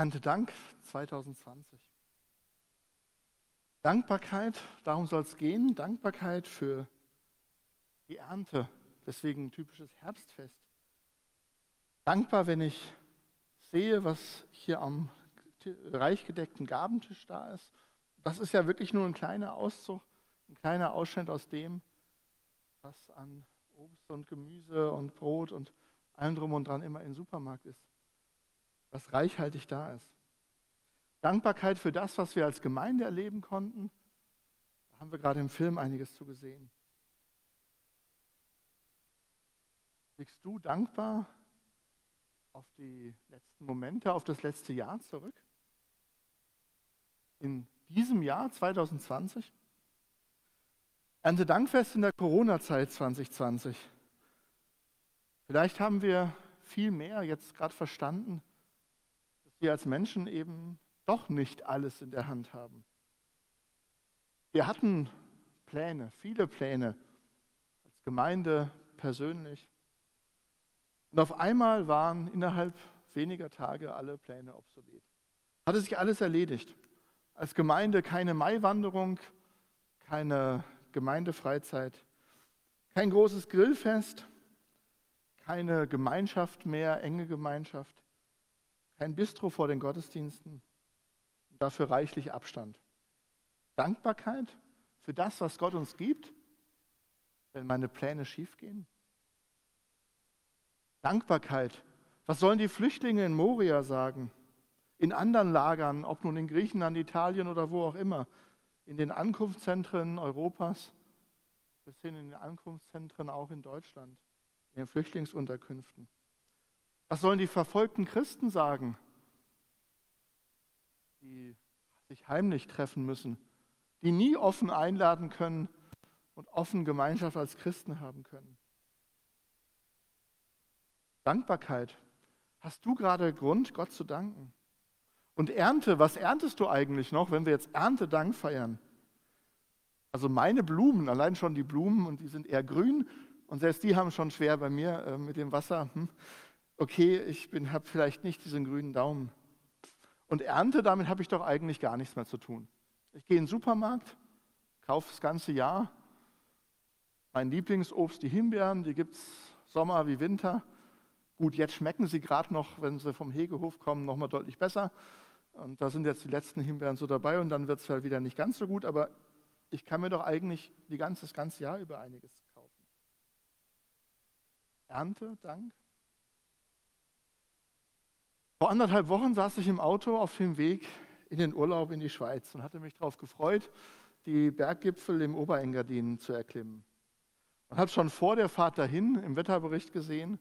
Erntedank 2020. Dankbarkeit, darum soll es gehen. Dankbarkeit für die Ernte. Deswegen ein typisches Herbstfest. Dankbar, wenn ich sehe, was hier am reich gedeckten Gabentisch da ist. Das ist ja wirklich nur ein kleiner Auszug, ein kleiner Ausschnitt aus dem, was an Obst und Gemüse und Brot und allem drum und dran immer im Supermarkt ist. Was reichhaltig da ist. Dankbarkeit für das, was wir als Gemeinde erleben konnten. Da haben wir gerade im Film einiges zu gesehen. Blickst du dankbar auf die letzten Momente, auf das letzte Jahr zurück? In diesem Jahr 2020? Erntedankfest in der Corona-Zeit 2020. Vielleicht haben wir viel mehr jetzt gerade verstanden, wir als Menschen eben doch nicht alles in der Hand haben. Wir hatten Pläne, viele Pläne, als Gemeinde, persönlich. Und auf einmal waren innerhalb weniger Tage alle Pläne obsolet. Hatte sich alles erledigt. Als Gemeinde keine Maiwanderung, keine Gemeindefreizeit, kein großes Grillfest, keine Gemeinschaft mehr, enge Gemeinschaft, kein Bistro vor den Gottesdiensten, dafür reichlich Abstand. Dankbarkeit für das, was Gott uns gibt, wenn meine Pläne schiefgehen. Dankbarkeit. Was sollen die Flüchtlinge in Moria sagen? In anderen Lagern, ob nun in Griechenland, Italien oder wo auch immer, in den Ankunftszentren Europas bis hin in den Ankunftszentren auch in Deutschland, in den Flüchtlingsunterkünften. Was sollen die verfolgten Christen sagen? die sich heimlich treffen müssen, die nie offen einladen können und offen Gemeinschaft als Christen haben können. Dankbarkeit. Hast du gerade Grund, Gott zu danken? Und Ernte, was erntest du eigentlich noch, wenn wir jetzt Erntedank feiern? Also meine Blumen, allein schon die Blumen, und die sind eher grün, und selbst die haben schon schwer bei mir äh, mit dem Wasser. Hm. Okay, ich habe vielleicht nicht diesen grünen Daumen. Und Ernte, damit habe ich doch eigentlich gar nichts mehr zu tun. Ich gehe in den Supermarkt, kaufe das ganze Jahr. Mein Lieblingsobst, die Himbeeren, die gibt es Sommer wie Winter. Gut, jetzt schmecken sie gerade noch, wenn sie vom Hegehof kommen, nochmal deutlich besser. Und da sind jetzt die letzten Himbeeren so dabei und dann wird es halt wieder nicht ganz so gut. Aber ich kann mir doch eigentlich die ganze, das ganze Jahr über einiges kaufen. Ernte, Dank. Vor anderthalb Wochen saß ich im Auto auf dem Weg in den Urlaub in die Schweiz und hatte mich darauf gefreut, die Berggipfel im Oberengadin zu erklimmen. Man hat schon vor der Fahrt dahin im Wetterbericht gesehen,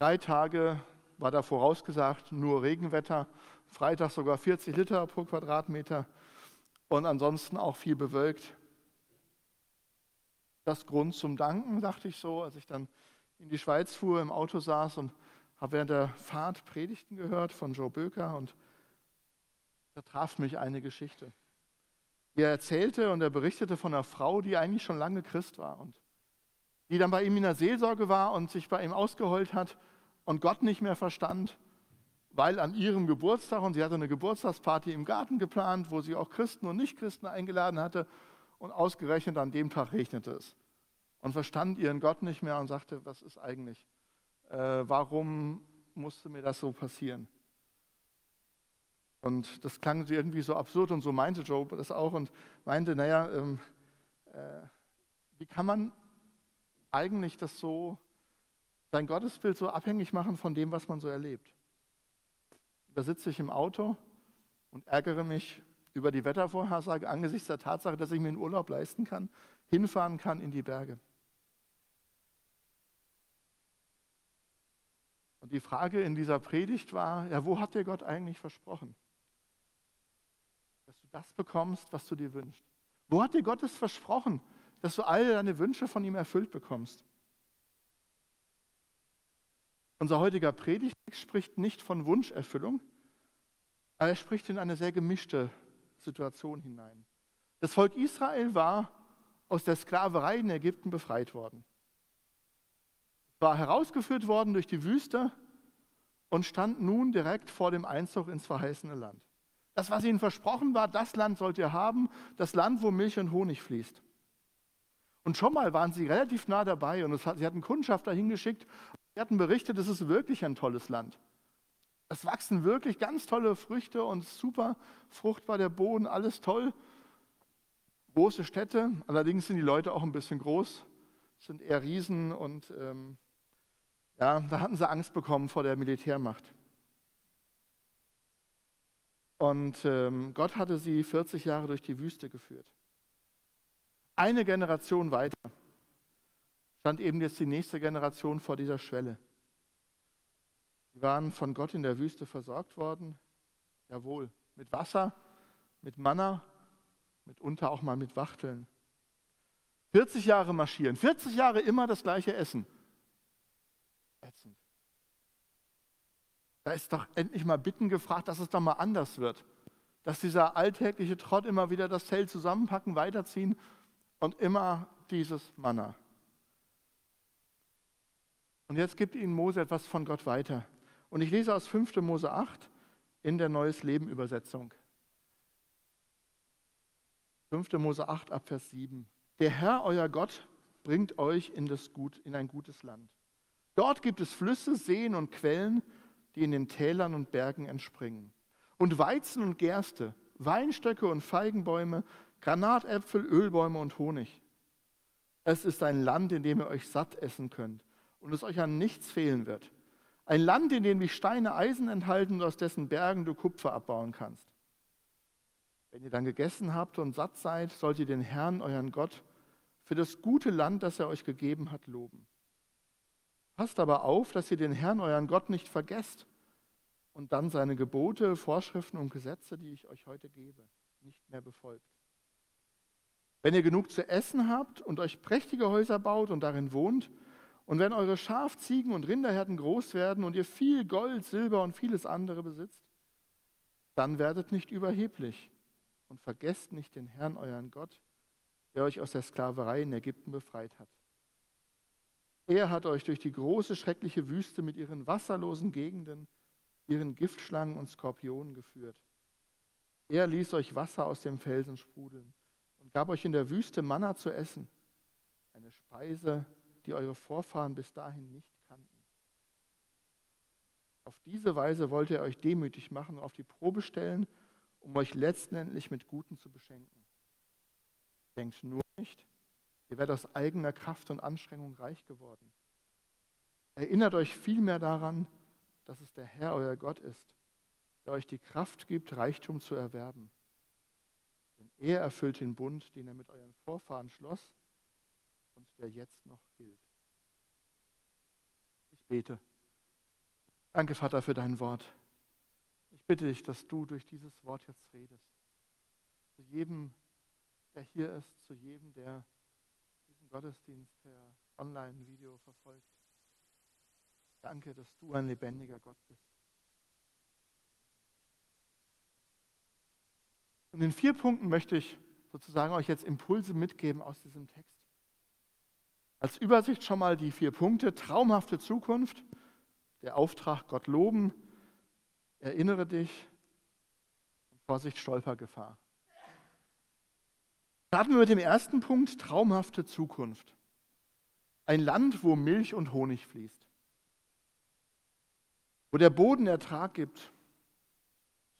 drei Tage war da vorausgesagt, nur Regenwetter, Freitag sogar 40 Liter pro Quadratmeter und ansonsten auch viel bewölkt. Das Grund zum Danken, dachte ich so, als ich dann in die Schweiz fuhr, im Auto saß und habe während der Fahrt Predigten gehört von Joe Böker und da traf mich eine Geschichte. Er erzählte und er berichtete von einer Frau, die eigentlich schon lange Christ war und die dann bei ihm in der Seelsorge war und sich bei ihm ausgeheult hat und Gott nicht mehr verstand, weil an ihrem Geburtstag, und sie hatte eine Geburtstagsparty im Garten geplant, wo sie auch Christen und Nichtchristen eingeladen hatte, und ausgerechnet an dem Tag regnete es. Und verstand ihren Gott nicht mehr und sagte, was ist eigentlich? Äh, warum musste mir das so passieren? Und das klang irgendwie so absurd und so meinte Job das auch und meinte, naja, ähm, äh, wie kann man eigentlich das so, sein Gottesbild so abhängig machen von dem, was man so erlebt? Da sitze ich im Auto und ärgere mich über die Wettervorhersage angesichts der Tatsache, dass ich mir einen Urlaub leisten kann, hinfahren kann in die Berge. Und die Frage in dieser Predigt war, ja, wo hat dir Gott eigentlich versprochen? Dass du das bekommst, was du dir wünschst. Wo hat dir Gott es versprochen, dass du alle deine Wünsche von ihm erfüllt bekommst? Unser heutiger Predigt spricht nicht von Wunscherfüllung, aber er spricht in eine sehr gemischte Situation hinein. Das Volk Israel war aus der Sklaverei in Ägypten befreit worden war herausgeführt worden durch die Wüste und stand nun direkt vor dem Einzug ins verheißene Land. Das, was ihnen versprochen war, das Land sollt ihr haben, das Land, wo Milch und Honig fließt. Und schon mal waren sie relativ nah dabei und hat, sie hatten Kundschafter hingeschickt. Sie hatten berichtet, es ist wirklich ein tolles Land. Es wachsen wirklich ganz tolle Früchte und super fruchtbar der Boden, alles toll. Große Städte, allerdings sind die Leute auch ein bisschen groß, sind eher Riesen und ähm, ja, da hatten sie Angst bekommen vor der Militärmacht. Und ähm, Gott hatte sie 40 Jahre durch die Wüste geführt. Eine Generation weiter stand eben jetzt die nächste Generation vor dieser Schwelle. Sie waren von Gott in der Wüste versorgt worden, jawohl, mit Wasser, mit Manna, mitunter auch mal mit Wachteln. 40 Jahre marschieren, 40 Jahre immer das gleiche Essen. Ätzend. Da ist doch endlich mal Bitten gefragt, dass es doch mal anders wird. Dass dieser alltägliche Trott immer wieder das Zelt zusammenpacken, weiterziehen und immer dieses Manna. Und jetzt gibt ihnen Mose etwas von Gott weiter. Und ich lese aus 5. Mose 8 in der Neues Leben Übersetzung. 5. Mose 8 ab Vers 7. Der Herr, euer Gott, bringt euch in, das Gut, in ein gutes Land. Dort gibt es Flüsse, Seen und Quellen, die in den Tälern und Bergen entspringen. Und Weizen und Gerste, Weinstöcke und Feigenbäume, Granatäpfel, Ölbäume und Honig. Es ist ein Land, in dem ihr euch satt essen könnt und es euch an nichts fehlen wird. Ein Land, in dem die Steine Eisen enthalten und aus dessen Bergen du Kupfer abbauen kannst. Wenn ihr dann gegessen habt und satt seid, sollt ihr den Herrn, euren Gott, für das gute Land, das er euch gegeben hat, loben. Passt aber auf, dass ihr den Herrn, euren Gott, nicht vergesst und dann seine Gebote, Vorschriften und Gesetze, die ich euch heute gebe, nicht mehr befolgt. Wenn ihr genug zu essen habt und euch prächtige Häuser baut und darin wohnt, und wenn eure Schaf, Ziegen und Rinderherden groß werden und ihr viel Gold, Silber und vieles andere besitzt, dann werdet nicht überheblich und vergesst nicht den Herrn, euren Gott, der euch aus der Sklaverei in Ägypten befreit hat. Er hat euch durch die große, schreckliche Wüste mit ihren wasserlosen Gegenden, ihren Giftschlangen und Skorpionen geführt. Er ließ euch Wasser aus dem Felsen sprudeln und gab euch in der Wüste Manna zu essen, eine Speise, die eure Vorfahren bis dahin nicht kannten. Auf diese Weise wollte er euch demütig machen und auf die Probe stellen, um euch letztendlich mit Guten zu beschenken. Denkt nur nicht, Ihr werdet aus eigener Kraft und Anstrengung reich geworden. Erinnert euch vielmehr daran, dass es der Herr, euer Gott ist, der euch die Kraft gibt, Reichtum zu erwerben. Denn er erfüllt den Bund, den er mit euren Vorfahren schloss und der jetzt noch gilt. Ich bete. Danke, Vater, für dein Wort. Ich bitte dich, dass du durch dieses Wort jetzt redest. Zu jedem, der hier ist, zu jedem, der Gottesdienst per Online-Video verfolgt. Danke, dass du ein lebendiger Gott bist. Und in vier Punkten möchte ich sozusagen euch jetzt Impulse mitgeben aus diesem Text. Als Übersicht schon mal die vier Punkte. Traumhafte Zukunft, der Auftrag Gott loben, erinnere dich Vorsicht Stolpergefahr. Starten wir mit dem ersten Punkt, traumhafte Zukunft. Ein Land, wo Milch und Honig fließt. Wo der Boden Ertrag gibt,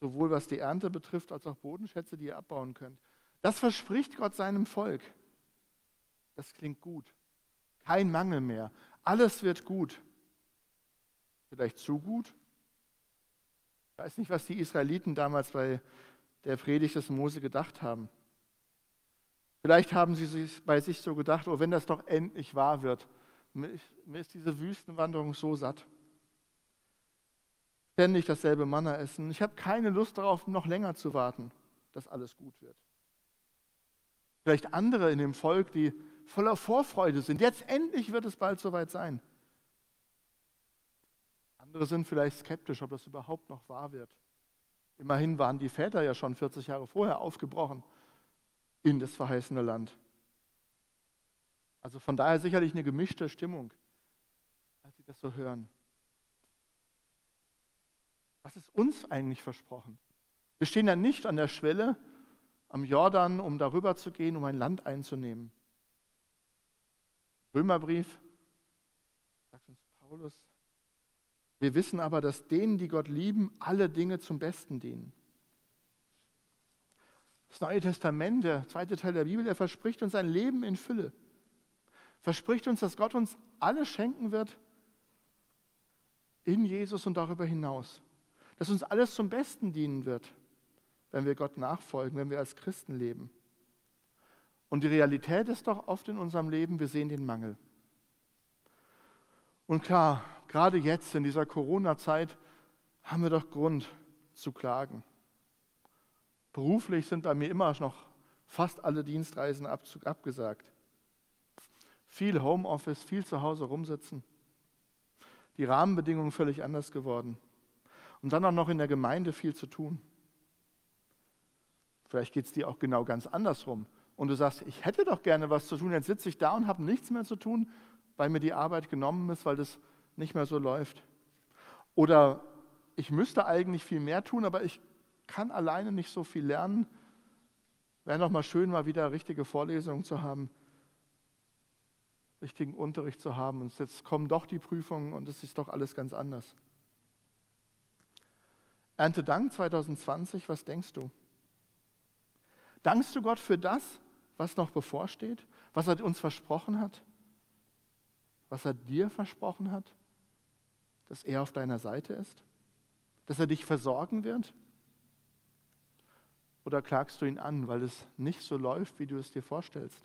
sowohl was die Ernte betrifft, als auch Bodenschätze, die ihr abbauen könnt. Das verspricht Gott seinem Volk. Das klingt gut. Kein Mangel mehr. Alles wird gut. Vielleicht zu gut? Ich weiß nicht, was die Israeliten damals bei der Predigt des Mose gedacht haben. Vielleicht haben sie sich bei sich so gedacht, oh, wenn das doch endlich wahr wird. Mir ist diese Wüstenwanderung so satt. Ständig dasselbe Manna essen. Ich habe keine Lust darauf, noch länger zu warten, dass alles gut wird. Vielleicht andere in dem Volk, die voller Vorfreude sind. Jetzt endlich wird es bald soweit sein. Andere sind vielleicht skeptisch, ob das überhaupt noch wahr wird. Immerhin waren die Väter ja schon 40 Jahre vorher aufgebrochen in das verheißene Land. Also von daher sicherlich eine gemischte Stimmung, als Sie das so hören. Was ist uns eigentlich versprochen? Wir stehen ja nicht an der Schwelle am Jordan, um darüber zu gehen, um ein Land einzunehmen. Römerbrief, sagt uns Paulus. Wir wissen aber, dass denen, die Gott lieben, alle Dinge zum Besten dienen. Das Neue Testament, der zweite Teil der Bibel, der verspricht uns ein Leben in Fülle. Verspricht uns, dass Gott uns alles schenken wird in Jesus und darüber hinaus. Dass uns alles zum Besten dienen wird, wenn wir Gott nachfolgen, wenn wir als Christen leben. Und die Realität ist doch oft in unserem Leben, wir sehen den Mangel. Und klar, gerade jetzt in dieser Corona-Zeit haben wir doch Grund zu klagen. Beruflich sind bei mir immer noch fast alle Dienstreisen abgesagt. Viel Homeoffice, viel zu Hause rumsitzen. Die Rahmenbedingungen völlig anders geworden. Und dann auch noch in der Gemeinde viel zu tun. Vielleicht geht es dir auch genau ganz andersrum. Und du sagst, ich hätte doch gerne was zu tun, jetzt sitze ich da und habe nichts mehr zu tun, weil mir die Arbeit genommen ist, weil das nicht mehr so läuft. Oder ich müsste eigentlich viel mehr tun, aber ich kann alleine nicht so viel lernen. Wäre doch mal schön, mal wieder richtige Vorlesungen zu haben, richtigen Unterricht zu haben. Und jetzt kommen doch die Prüfungen und es ist doch alles ganz anders. Erntedank 2020, was denkst du? Dankst du Gott für das, was noch bevorsteht, was er uns versprochen hat, was er dir versprochen hat, dass er auf deiner Seite ist, dass er dich versorgen wird? Oder klagst du ihn an, weil es nicht so läuft, wie du es dir vorstellst?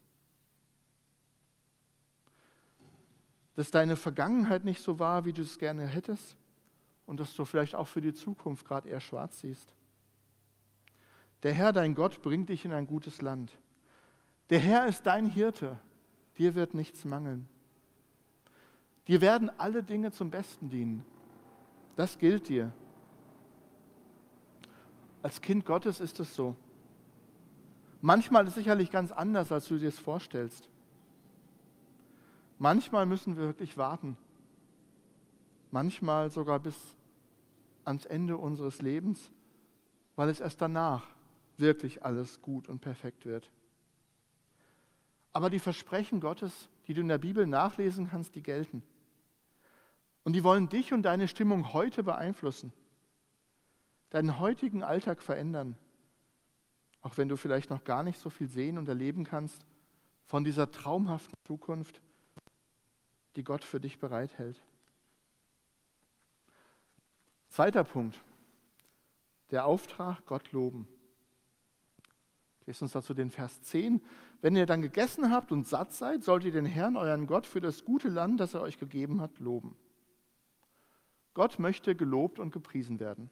Dass deine Vergangenheit nicht so war, wie du es gerne hättest und dass du vielleicht auch für die Zukunft gerade eher schwarz siehst. Der Herr, dein Gott, bringt dich in ein gutes Land. Der Herr ist dein Hirte, dir wird nichts mangeln. Dir werden alle Dinge zum Besten dienen. Das gilt dir. Als Kind Gottes ist es so. Manchmal ist es sicherlich ganz anders, als du dir es vorstellst. Manchmal müssen wir wirklich warten. Manchmal sogar bis ans Ende unseres Lebens, weil es erst danach wirklich alles gut und perfekt wird. Aber die Versprechen Gottes, die du in der Bibel nachlesen kannst, die gelten. Und die wollen dich und deine Stimmung heute beeinflussen, deinen heutigen Alltag verändern, auch wenn du vielleicht noch gar nicht so viel sehen und erleben kannst von dieser traumhaften Zukunft, die Gott für dich bereithält. Zweiter Punkt, der Auftrag, Gott loben. Lest uns dazu den Vers 10. Wenn ihr dann gegessen habt und satt seid, sollt ihr den Herrn, euren Gott, für das gute Land, das er euch gegeben hat, loben. Gott möchte gelobt und gepriesen werden.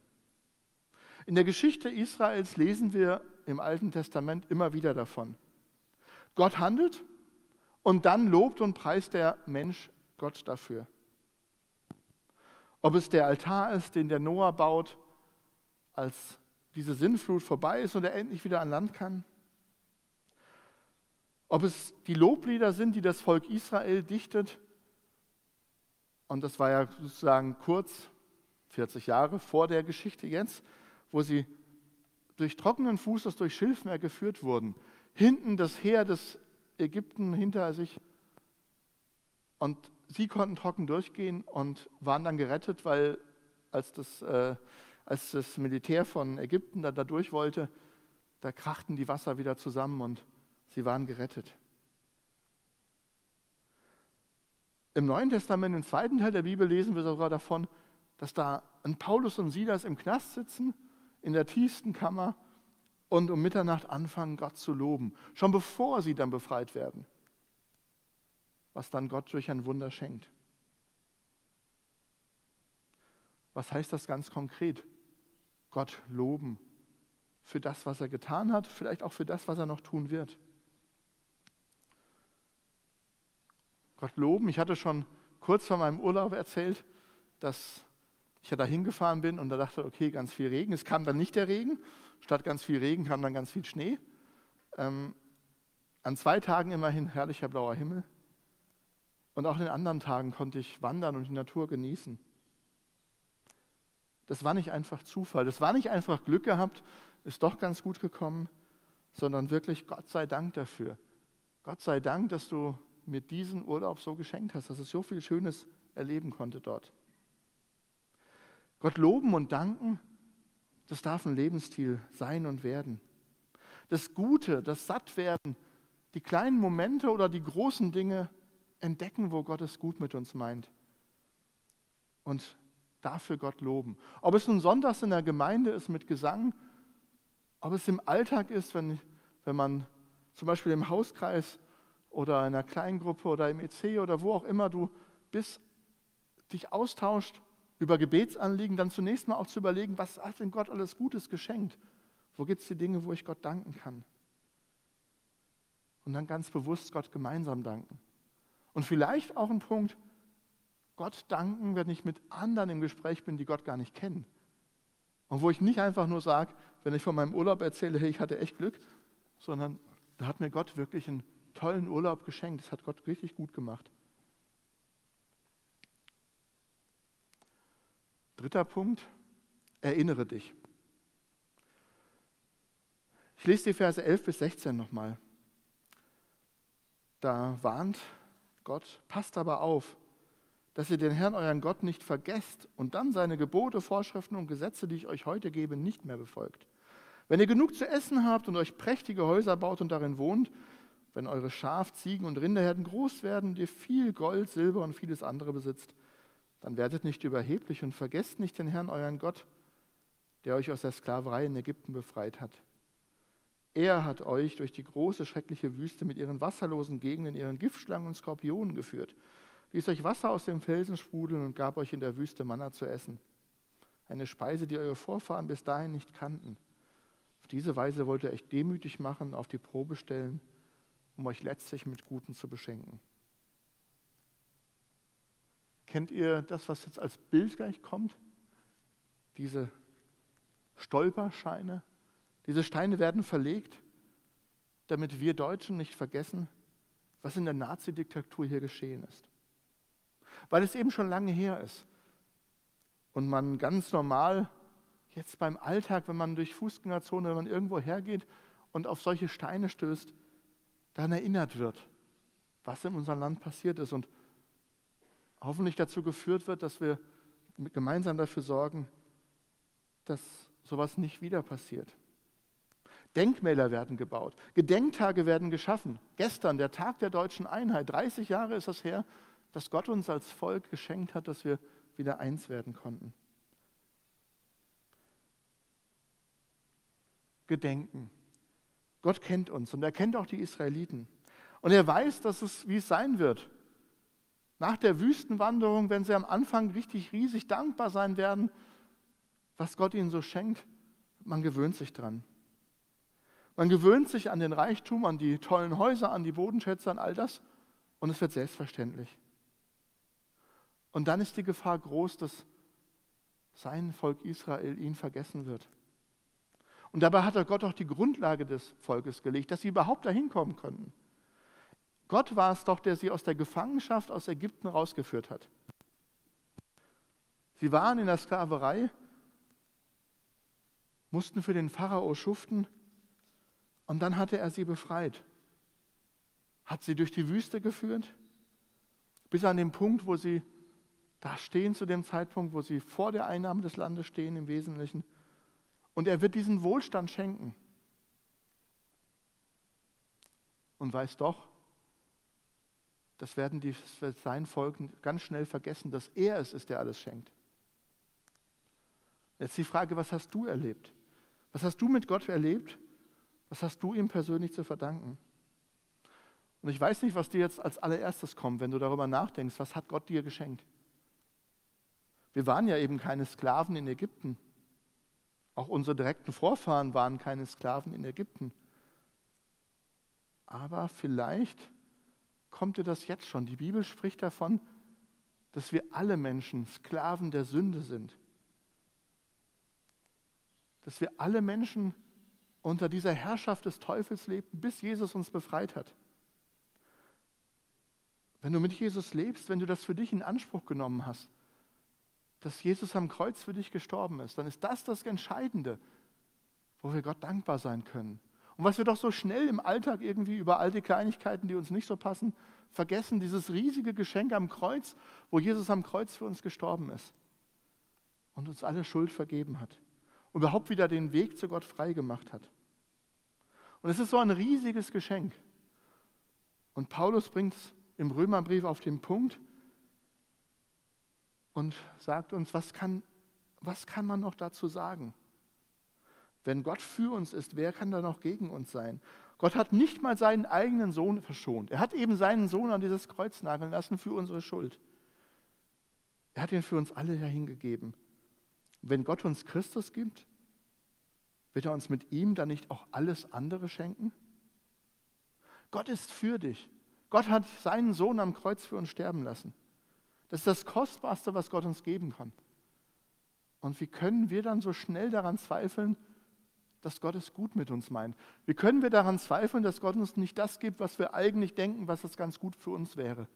In der Geschichte Israels lesen wir im Alten Testament immer wieder davon. Gott handelt und dann lobt und preist der Mensch Gott dafür. Ob es der Altar ist, den der Noah baut, als diese Sinnflut vorbei ist und er endlich wieder an Land kann. Ob es die Loblieder sind, die das Volk Israel dichtet, und das war ja sozusagen kurz, 40 Jahre vor der Geschichte jetzt, wo sie durch trockenen Fußes durch Schilfmeer geführt wurden. Hinten das Heer des Ägypten hinter sich. Und sie konnten trocken durchgehen und waren dann gerettet, weil als das, äh, als das Militär von Ägypten da, da durch wollte, da krachten die Wasser wieder zusammen und sie waren gerettet. Im Neuen Testament, im zweiten Teil der Bibel, lesen wir sogar davon, dass da ein Paulus und Silas im Knast sitzen, in der tiefsten Kammer und um Mitternacht anfangen, Gott zu loben, schon bevor sie dann befreit werden, was dann Gott durch ein Wunder schenkt. Was heißt das ganz konkret? Gott loben für das, was er getan hat, vielleicht auch für das, was er noch tun wird. Gott loben. Ich hatte schon kurz vor meinem Urlaub erzählt, dass ich da hingefahren bin und da dachte, okay, ganz viel Regen. Es kam dann nicht der Regen. Statt ganz viel Regen kam dann ganz viel Schnee. Ähm, an zwei Tagen immerhin herrlicher blauer Himmel. Und auch in den anderen Tagen konnte ich wandern und die Natur genießen. Das war nicht einfach Zufall, das war nicht einfach Glück gehabt, ist doch ganz gut gekommen, sondern wirklich Gott sei Dank dafür. Gott sei Dank, dass du mir diesen Urlaub so geschenkt hast, dass ich so viel Schönes erleben konnte dort. Gott loben und danken, das darf ein Lebensstil sein und werden. Das Gute, das Sattwerden, die kleinen Momente oder die großen Dinge entdecken, wo Gott es gut mit uns meint. Und dafür Gott loben. Ob es nun sonntags in der Gemeinde ist mit Gesang, ob es im Alltag ist, wenn, wenn man zum Beispiel im Hauskreis oder in einer Kleingruppe oder im EC oder wo auch immer du bist, dich austauscht über Gebetsanliegen, dann zunächst mal auch zu überlegen, was hat denn Gott alles Gutes geschenkt? Wo gibt es die Dinge, wo ich Gott danken kann? Und dann ganz bewusst Gott gemeinsam danken. Und vielleicht auch ein Punkt, Gott danken, wenn ich mit anderen im Gespräch bin, die Gott gar nicht kennen. Und wo ich nicht einfach nur sage, wenn ich von meinem Urlaub erzähle, hey, ich hatte echt Glück, sondern da hat mir Gott wirklich einen tollen Urlaub geschenkt. Das hat Gott richtig gut gemacht. Dritter Punkt, erinnere dich. Ich lese die Verse 11 bis 16 nochmal. Da warnt Gott, passt aber auf, dass ihr den Herrn, euren Gott, nicht vergesst und dann seine Gebote, Vorschriften und Gesetze, die ich euch heute gebe, nicht mehr befolgt. Wenn ihr genug zu essen habt und euch prächtige Häuser baut und darin wohnt, wenn eure Schaf, Ziegen und Rinderherden groß werden und ihr viel Gold, Silber und vieles andere besitzt, dann werdet nicht überheblich und vergesst nicht den Herrn, euren Gott, der euch aus der Sklaverei in Ägypten befreit hat. Er hat euch durch die große, schreckliche Wüste mit ihren wasserlosen Gegenden, ihren Giftschlangen und Skorpionen geführt, ließ euch Wasser aus dem Felsen sprudeln und gab euch in der Wüste Manna zu essen. Eine Speise, die eure Vorfahren bis dahin nicht kannten. Auf diese Weise wollte er euch demütig machen, auf die Probe stellen, um euch letztlich mit Guten zu beschenken. Kennt ihr das, was jetzt als Bild gleich kommt? Diese Stolperscheine. Diese Steine werden verlegt, damit wir Deutschen nicht vergessen, was in der Nazi-Diktatur hier geschehen ist. Weil es eben schon lange her ist. Und man ganz normal jetzt beim Alltag, wenn man durch Fußgängerzone, wenn man irgendwo hergeht und auf solche Steine stößt, daran erinnert wird, was in unserem Land passiert ist und hoffentlich dazu geführt wird, dass wir gemeinsam dafür sorgen, dass sowas nicht wieder passiert. Denkmäler werden gebaut, Gedenktage werden geschaffen. Gestern, der Tag der deutschen Einheit, 30 Jahre ist das her, dass Gott uns als Volk geschenkt hat, dass wir wieder eins werden konnten. Gedenken. Gott kennt uns und er kennt auch die Israeliten. Und er weiß, dass es, wie es sein wird. Nach der Wüstenwanderung, wenn sie am Anfang richtig riesig dankbar sein werden, was Gott ihnen so schenkt, man gewöhnt sich dran. Man gewöhnt sich an den Reichtum, an die tollen Häuser, an die Bodenschätze, an all das und es wird selbstverständlich. Und dann ist die Gefahr groß, dass sein Volk Israel ihn vergessen wird. Und dabei hat Gott auch die Grundlage des Volkes gelegt, dass sie überhaupt dahin kommen könnten. Gott war es doch, der sie aus der Gefangenschaft aus Ägypten rausgeführt hat. Sie waren in der Sklaverei, mussten für den Pharao schuften und dann hatte er sie befreit. Hat sie durch die Wüste geführt, bis an den Punkt, wo sie da stehen zu dem Zeitpunkt, wo sie vor der Einnahme des Landes stehen im Wesentlichen. Und er wird diesen Wohlstand schenken. Und weiß doch, das werden die, das wird sein Volk ganz schnell vergessen, dass er es ist, der alles schenkt. Jetzt die Frage, was hast du erlebt? Was hast du mit Gott erlebt? Was hast du ihm persönlich zu verdanken? Und ich weiß nicht, was dir jetzt als allererstes kommt, wenn du darüber nachdenkst, was hat Gott dir geschenkt? Wir waren ja eben keine Sklaven in Ägypten. Auch unsere direkten Vorfahren waren keine Sklaven in Ägypten. Aber vielleicht kommt dir das jetzt schon. Die Bibel spricht davon, dass wir alle Menschen Sklaven der Sünde sind. Dass wir alle Menschen unter dieser Herrschaft des Teufels lebten, bis Jesus uns befreit hat. Wenn du mit Jesus lebst, wenn du das für dich in Anspruch genommen hast, dass Jesus am Kreuz für dich gestorben ist, dann ist das das Entscheidende, wo wir Gott dankbar sein können. Und was wir doch so schnell im Alltag irgendwie über all die Kleinigkeiten, die uns nicht so passen, vergessen, dieses riesige Geschenk am Kreuz, wo Jesus am Kreuz für uns gestorben ist und uns alle Schuld vergeben hat und überhaupt wieder den Weg zu Gott frei gemacht hat. Und es ist so ein riesiges Geschenk. Und Paulus bringt es im Römerbrief auf den Punkt und sagt uns, was kann, was kann man noch dazu sagen? Wenn Gott für uns ist, wer kann da noch gegen uns sein? Gott hat nicht mal seinen eigenen Sohn verschont. Er hat eben seinen Sohn an dieses Kreuz nageln lassen für unsere Schuld. Er hat ihn für uns alle hingegeben. Wenn Gott uns Christus gibt, wird er uns mit ihm dann nicht auch alles andere schenken? Gott ist für dich. Gott hat seinen Sohn am Kreuz für uns sterben lassen. Das ist das Kostbarste, was Gott uns geben kann. Und wie können wir dann so schnell daran zweifeln, dass Gott es gut mit uns meint? Wie können wir daran zweifeln, dass Gott uns nicht das gibt, was wir eigentlich denken, was das ganz gut für uns wäre?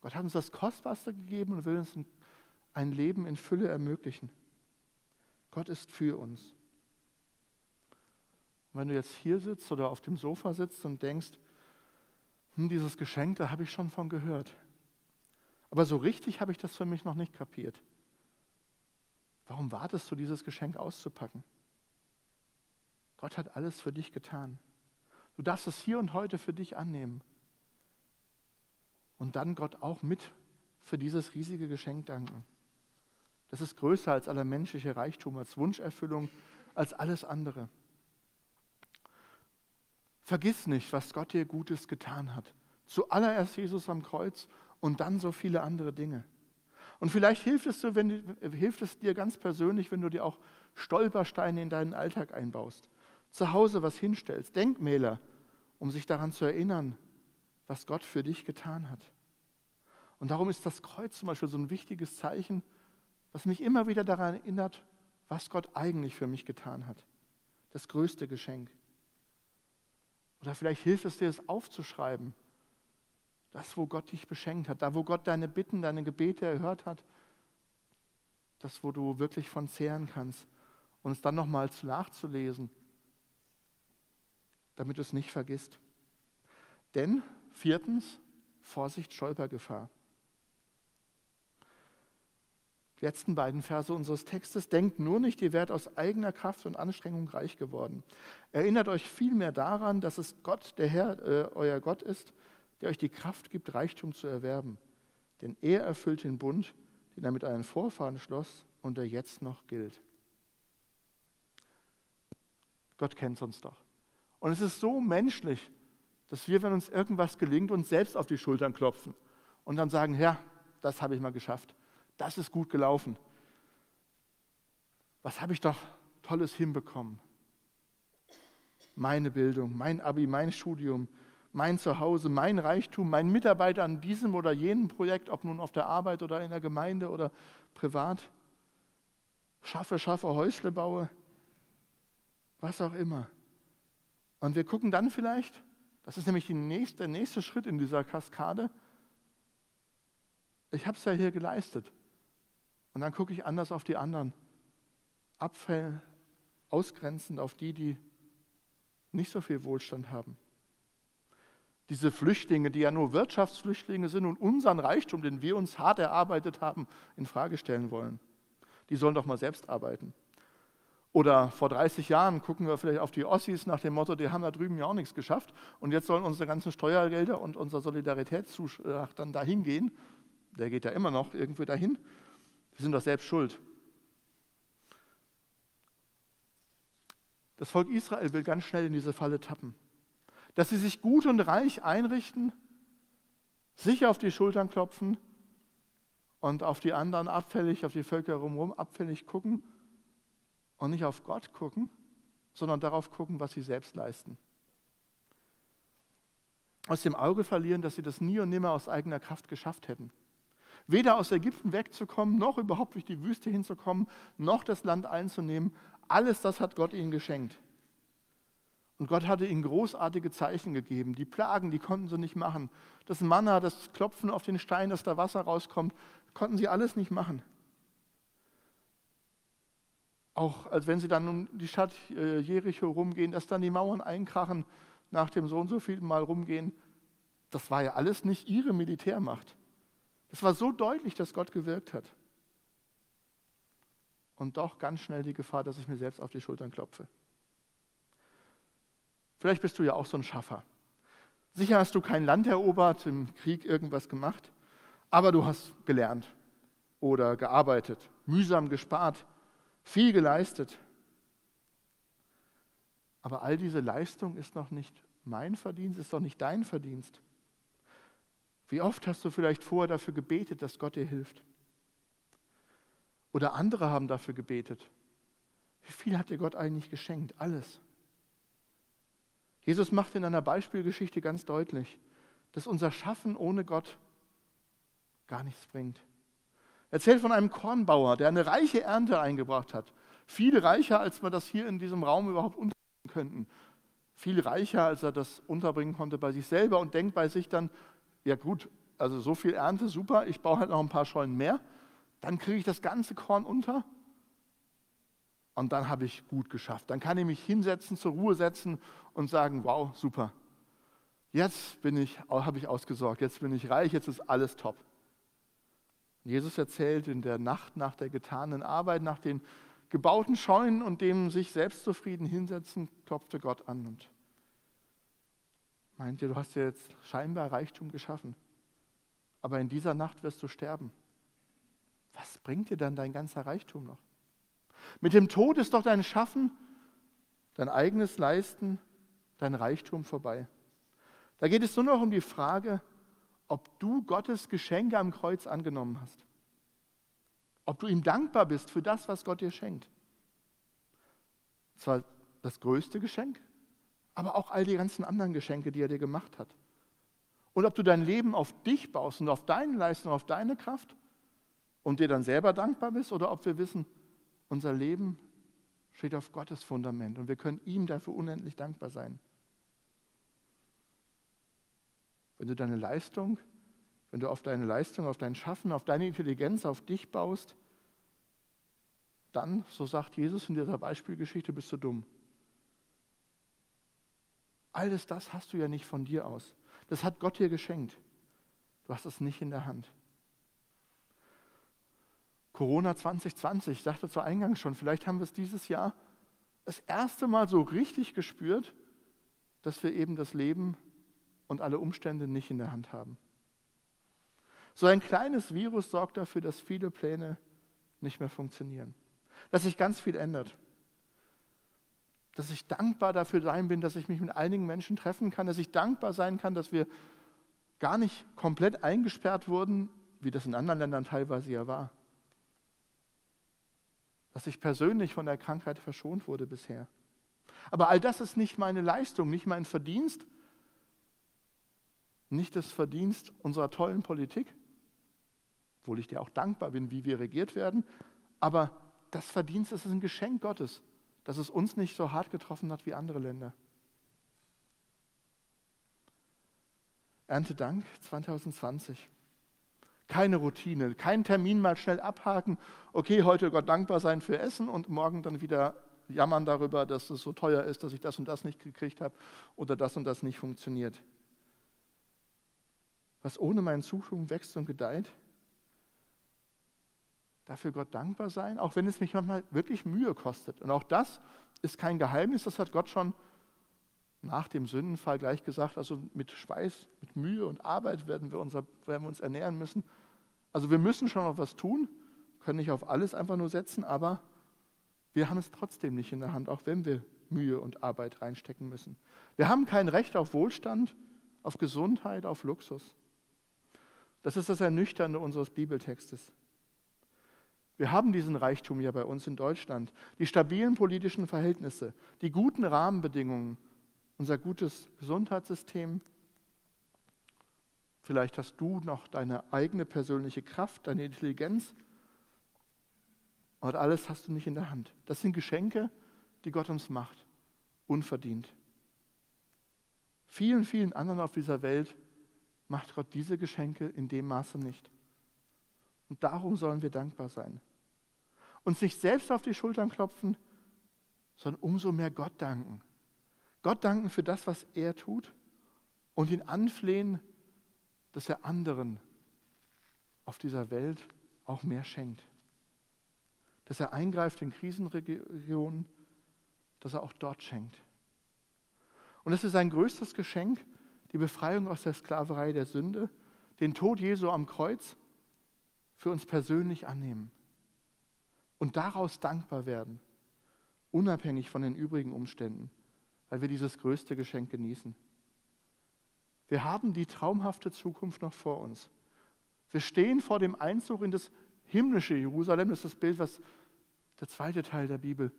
Gott hat uns das Kostbarste gegeben und will uns ein Leben in Fülle ermöglichen. Gott ist für uns. Und wenn du jetzt hier sitzt oder auf dem Sofa sitzt und denkst, hm, dieses Geschenk, da habe ich schon von gehört. Aber so richtig habe ich das für mich noch nicht kapiert. Warum wartest du, dieses Geschenk auszupacken? Gott hat alles für dich getan. Du darfst es hier und heute für dich annehmen. Und dann Gott auch mit für dieses riesige Geschenk danken. Das ist größer als aller menschliche Reichtum, als Wunscherfüllung, als alles andere. Vergiss nicht, was Gott dir Gutes getan hat. Zuallererst Jesus am Kreuz und dann so viele andere Dinge. Und vielleicht hilft es, dir, wenn, hilft es dir ganz persönlich, wenn du dir auch Stolpersteine in deinen Alltag einbaust. Zu Hause was hinstellst, Denkmäler, um sich daran zu erinnern, was Gott für dich getan hat. Und darum ist das Kreuz zum Beispiel so ein wichtiges Zeichen, was mich immer wieder daran erinnert, was Gott eigentlich für mich getan hat. Das größte Geschenk. Oder vielleicht hilft es dir, es aufzuschreiben das, wo Gott dich beschenkt hat, da, wo Gott deine Bitten, deine Gebete erhört hat, das, wo du wirklich von zehren kannst und es dann nochmals nachzulesen, damit du es nicht vergisst. Denn viertens, Vorsicht, Stolpergefahr. Die letzten beiden Verse unseres Textes. Denkt nur nicht, ihr werdet aus eigener Kraft und Anstrengung reich geworden. Erinnert euch vielmehr daran, dass es Gott, der Herr, äh, euer Gott ist, der euch die Kraft gibt, Reichtum zu erwerben. Denn er erfüllt den Bund, den er mit euren Vorfahren schloss und der jetzt noch gilt. Gott kennt uns doch. Und es ist so menschlich, dass wir, wenn uns irgendwas gelingt, uns selbst auf die Schultern klopfen und dann sagen, ja, das habe ich mal geschafft. Das ist gut gelaufen. Was habe ich doch Tolles hinbekommen? Meine Bildung, mein Abi, mein Studium, mein Zuhause, mein Reichtum, mein Mitarbeiter an diesem oder jenem Projekt, ob nun auf der Arbeit oder in der Gemeinde oder privat. Schaffe, schaffe, Häusle baue, was auch immer. Und wir gucken dann vielleicht, das ist nämlich nächste, der nächste Schritt in dieser Kaskade, ich habe es ja hier geleistet. Und dann gucke ich anders auf die anderen. Abfall, ausgrenzend auf die, die nicht so viel Wohlstand haben diese Flüchtlinge, die ja nur Wirtschaftsflüchtlinge sind und unseren Reichtum, den wir uns hart erarbeitet haben, in Frage stellen wollen. Die sollen doch mal selbst arbeiten. Oder vor 30 Jahren gucken wir vielleicht auf die Ossis nach dem Motto, die haben da drüben ja auch nichts geschafft und jetzt sollen unsere ganzen Steuergelder und unser Solidaritätszuschlag dann dahin gehen. Der geht ja immer noch irgendwie dahin. Wir sind doch selbst schuld. Das Volk Israel will ganz schnell in diese Falle tappen dass sie sich gut und reich einrichten, sich auf die Schultern klopfen und auf die anderen abfällig, auf die Völker drumherum abfällig gucken und nicht auf Gott gucken, sondern darauf gucken, was sie selbst leisten. Aus dem Auge verlieren, dass sie das nie und nimmer aus eigener Kraft geschafft hätten. Weder aus Ägypten wegzukommen, noch überhaupt durch die Wüste hinzukommen, noch das Land einzunehmen. Alles das hat Gott ihnen geschenkt. Und Gott hatte ihnen großartige Zeichen gegeben. Die Plagen, die konnten sie nicht machen. Das Manna, das Klopfen auf den Stein, dass da Wasser rauskommt, konnten sie alles nicht machen. Auch als wenn sie dann um die Stadt äh, Jericho rumgehen, dass dann die Mauern einkrachen, nach dem so und so vielen Mal rumgehen. Das war ja alles nicht ihre Militärmacht. Das war so deutlich, dass Gott gewirkt hat. Und doch ganz schnell die Gefahr, dass ich mir selbst auf die Schultern klopfe. Vielleicht bist du ja auch so ein Schaffer. Sicher hast du kein Land erobert, im Krieg irgendwas gemacht, aber du hast gelernt oder gearbeitet, mühsam gespart, viel geleistet. Aber all diese Leistung ist noch nicht mein Verdienst, ist doch nicht dein Verdienst. Wie oft hast du vielleicht vorher dafür gebetet, dass Gott dir hilft? Oder andere haben dafür gebetet. Wie viel hat dir Gott eigentlich geschenkt? Alles. Jesus macht in einer Beispielgeschichte ganz deutlich, dass unser Schaffen ohne Gott gar nichts bringt. Er erzählt von einem Kornbauer, der eine reiche Ernte eingebracht hat. Viel reicher, als wir das hier in diesem Raum überhaupt unterbringen könnten. Viel reicher, als er das unterbringen konnte bei sich selber und denkt bei sich dann, ja gut, also so viel Ernte, super, ich baue halt noch ein paar Scheunen mehr, dann kriege ich das ganze Korn unter und dann habe ich gut geschafft. Dann kann ich mich hinsetzen, zur Ruhe setzen und sagen, wow, super. Jetzt bin ich, habe ich ausgesorgt, jetzt bin ich reich, jetzt ist alles top. Jesus erzählt in der Nacht nach der getanen Arbeit, nach den gebauten Scheunen und dem sich selbstzufrieden hinsetzen, klopfte Gott an und meint ihr, du hast ja jetzt scheinbar Reichtum geschaffen, aber in dieser Nacht wirst du sterben. Was bringt dir dann dein ganzer Reichtum noch? Mit dem Tod ist doch dein Schaffen, dein eigenes Leisten, dein Reichtum vorbei. Da geht es nur noch um die Frage, ob du Gottes Geschenke am Kreuz angenommen hast. Ob du ihm dankbar bist für das, was Gott dir schenkt. Zwar das größte Geschenk, aber auch all die ganzen anderen Geschenke, die er dir gemacht hat. Und ob du dein Leben auf dich baust und auf deine Leistung, auf deine Kraft und dir dann selber dankbar bist oder ob wir wissen, unser Leben steht auf Gottes Fundament und wir können ihm dafür unendlich dankbar sein. Wenn du deine Leistung, wenn du auf deine Leistung, auf dein Schaffen, auf deine Intelligenz, auf dich baust, dann, so sagt Jesus in dieser Beispielgeschichte, bist du dumm. Alles das hast du ja nicht von dir aus. Das hat Gott dir geschenkt. Du hast es nicht in der Hand. Corona 2020, ich sagte zu Eingang schon, vielleicht haben wir es dieses Jahr das erste Mal so richtig gespürt, dass wir eben das Leben und alle Umstände nicht in der Hand haben. So ein kleines Virus sorgt dafür, dass viele Pläne nicht mehr funktionieren, dass sich ganz viel ändert, dass ich dankbar dafür sein bin, dass ich mich mit einigen Menschen treffen kann, dass ich dankbar sein kann, dass wir gar nicht komplett eingesperrt wurden, wie das in anderen Ländern teilweise ja war dass ich persönlich von der Krankheit verschont wurde bisher. Aber all das ist nicht meine Leistung, nicht mein Verdienst, nicht das Verdienst unserer tollen Politik, obwohl ich dir auch dankbar bin, wie wir regiert werden, aber das Verdienst ist ein Geschenk Gottes, dass es uns nicht so hart getroffen hat wie andere Länder. Erntedank 2020. Keine Routine, kein Termin mal schnell abhaken. Okay, heute Gott dankbar sein für Essen und morgen dann wieder jammern darüber, dass es so teuer ist, dass ich das und das nicht gekriegt habe oder das und das nicht funktioniert. Was ohne meinen Zutun wächst und gedeiht, dafür Gott dankbar sein, auch wenn es mich manchmal wirklich Mühe kostet. Und auch das ist kein Geheimnis, das hat Gott schon nach dem Sündenfall gleich gesagt, also mit Schweiß, mit Mühe und Arbeit werden wir, unser, werden wir uns ernähren müssen. Also wir müssen schon noch was tun, können nicht auf alles einfach nur setzen, aber wir haben es trotzdem nicht in der Hand, auch wenn wir Mühe und Arbeit reinstecken müssen. Wir haben kein Recht auf Wohlstand, auf Gesundheit, auf Luxus. Das ist das Ernüchternde unseres Bibeltextes. Wir haben diesen Reichtum ja bei uns in Deutschland. Die stabilen politischen Verhältnisse, die guten Rahmenbedingungen, unser gutes Gesundheitssystem, Vielleicht hast du noch deine eigene persönliche Kraft, deine Intelligenz. Und alles hast du nicht in der Hand. Das sind Geschenke, die Gott uns macht, unverdient. Vielen, vielen anderen auf dieser Welt macht Gott diese Geschenke in dem Maße nicht. Und darum sollen wir dankbar sein. Uns nicht selbst auf die Schultern klopfen, sondern umso mehr Gott danken. Gott danken für das, was er tut und ihn anflehen, dass er anderen auf dieser Welt auch mehr schenkt. Dass er eingreift in Krisenregionen, dass er auch dort schenkt. Und es ist sein größtes Geschenk, die Befreiung aus der Sklaverei der Sünde, den Tod Jesu am Kreuz für uns persönlich annehmen und daraus dankbar werden, unabhängig von den übrigen Umständen, weil wir dieses größte Geschenk genießen. Wir haben die traumhafte Zukunft noch vor uns. Wir stehen vor dem Einzug in das himmlische Jerusalem, das ist das Bild, was der zweite Teil der Bibel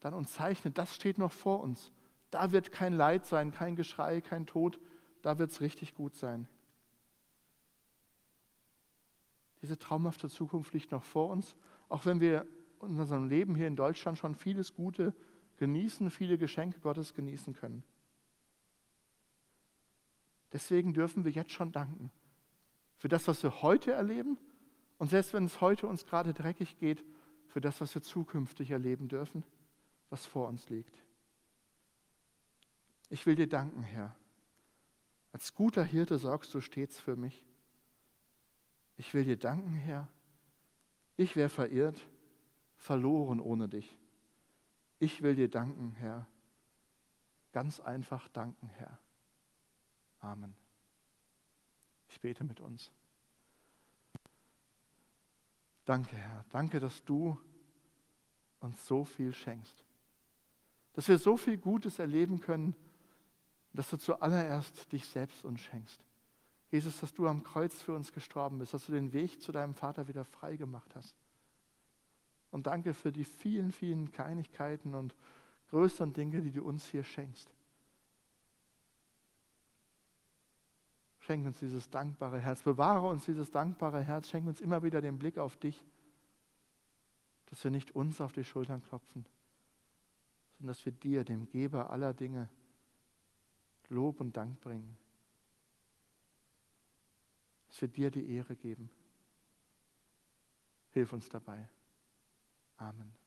dann uns zeichnet. Das steht noch vor uns. Da wird kein Leid sein, kein Geschrei, kein Tod. Da wird es richtig gut sein. Diese traumhafte Zukunft liegt noch vor uns, auch wenn wir in unserem Leben hier in Deutschland schon vieles Gute genießen, viele Geschenke Gottes genießen können. Deswegen dürfen wir jetzt schon danken für das, was wir heute erleben und selbst wenn es heute uns gerade dreckig geht, für das, was wir zukünftig erleben dürfen, was vor uns liegt. Ich will dir danken, Herr. Als guter Hirte sorgst du stets für mich. Ich will dir danken, Herr. Ich wäre verirrt, verloren ohne dich. Ich will dir danken, Herr. Ganz einfach danken, Herr. Amen. Ich bete mit uns. Danke, Herr. Danke, dass du uns so viel schenkst. Dass wir so viel Gutes erleben können, dass du zuallererst dich selbst uns schenkst. Jesus, dass du am Kreuz für uns gestorben bist, dass du den Weg zu deinem Vater wieder frei gemacht hast. Und danke für die vielen, vielen Kleinigkeiten und größeren Dinge, die du uns hier schenkst. Schenk uns dieses dankbare Herz, bewahre uns dieses dankbare Herz, schenk uns immer wieder den Blick auf dich, dass wir nicht uns auf die Schultern klopfen, sondern dass wir dir, dem Geber aller Dinge, Lob und Dank bringen dass wir dir die Ehre geben. Hilf uns dabei. Amen.